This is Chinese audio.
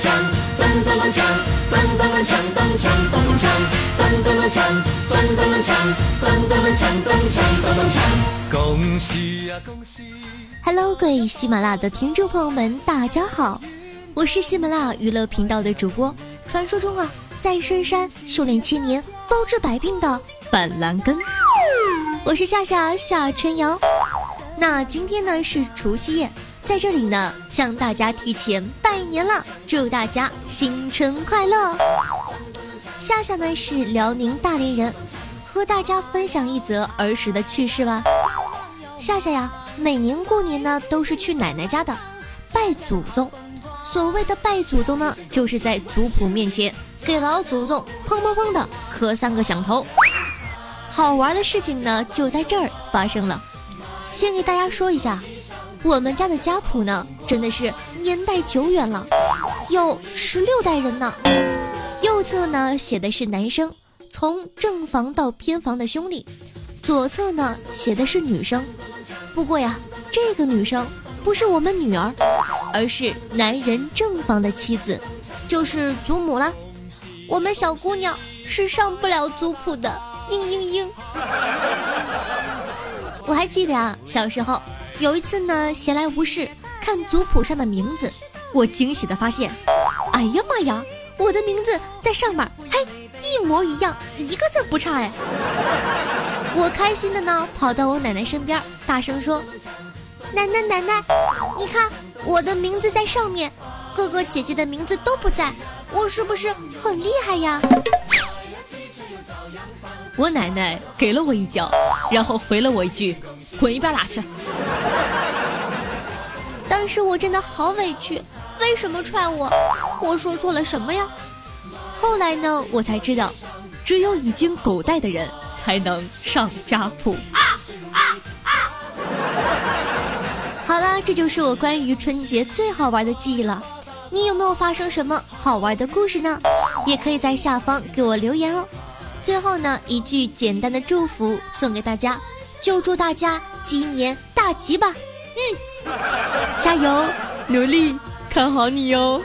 锵，咚咚锵，咚咚锵，咚锵咚锵，咚咚锵，咚咚锵，咚咚锵，咚锵咚锵。恭喜呀恭喜！Hello，各位喜马拉雅的听众朋友们，大家好，我是喜马拉雅娱乐频道的主播，传说中啊，在深山修炼千年，包治百病的板蓝根。我是夏夏夏春瑶。那今天呢是除夕夜。在这里呢，向大家提前拜年了，祝大家新春快乐。夏夏呢是辽宁大连人，和大家分享一则儿时的趣事吧。夏夏呀，每年过年呢都是去奶奶家的，拜祖宗。所谓的拜祖宗呢，就是在族谱面前给老祖宗砰砰砰的磕三个响头。好玩的事情呢就在这儿发生了，先给大家说一下。我们家的家谱呢，真的是年代久远了，有十六代人呢。右侧呢写的是男生，从正房到偏房的兄弟；左侧呢写的是女生。不过呀，这个女生不是我们女儿，而是男人正房的妻子，就是祖母啦。我们小姑娘是上不了族谱的，嘤嘤嘤。我还记得啊，小时候。有一次呢，闲来无事看族谱上的名字，我惊喜的发现，哎呀妈呀，我的名字在上面，嘿，一模一样，一个字不差哎！我开心的呢，跑到我奶奶身边，大声说：“奶奶奶奶，你看我的名字在上面，哥哥姐姐的名字都不在，我是不是很厉害呀？”我奶奶给了我一脚，然后回了我一句：“滚一边拉去！”当时我真的好委屈，为什么踹我？我说错了什么呀？后来呢，我才知道，只有已经狗带的人才能上家谱。好啦，这就是我关于春节最好玩的记忆了。你有没有发生什么好玩的故事呢？也可以在下方给我留言哦。最后呢，一句简单的祝福送给大家，就祝大家鸡年大吉吧。加油，努力，看好你哟！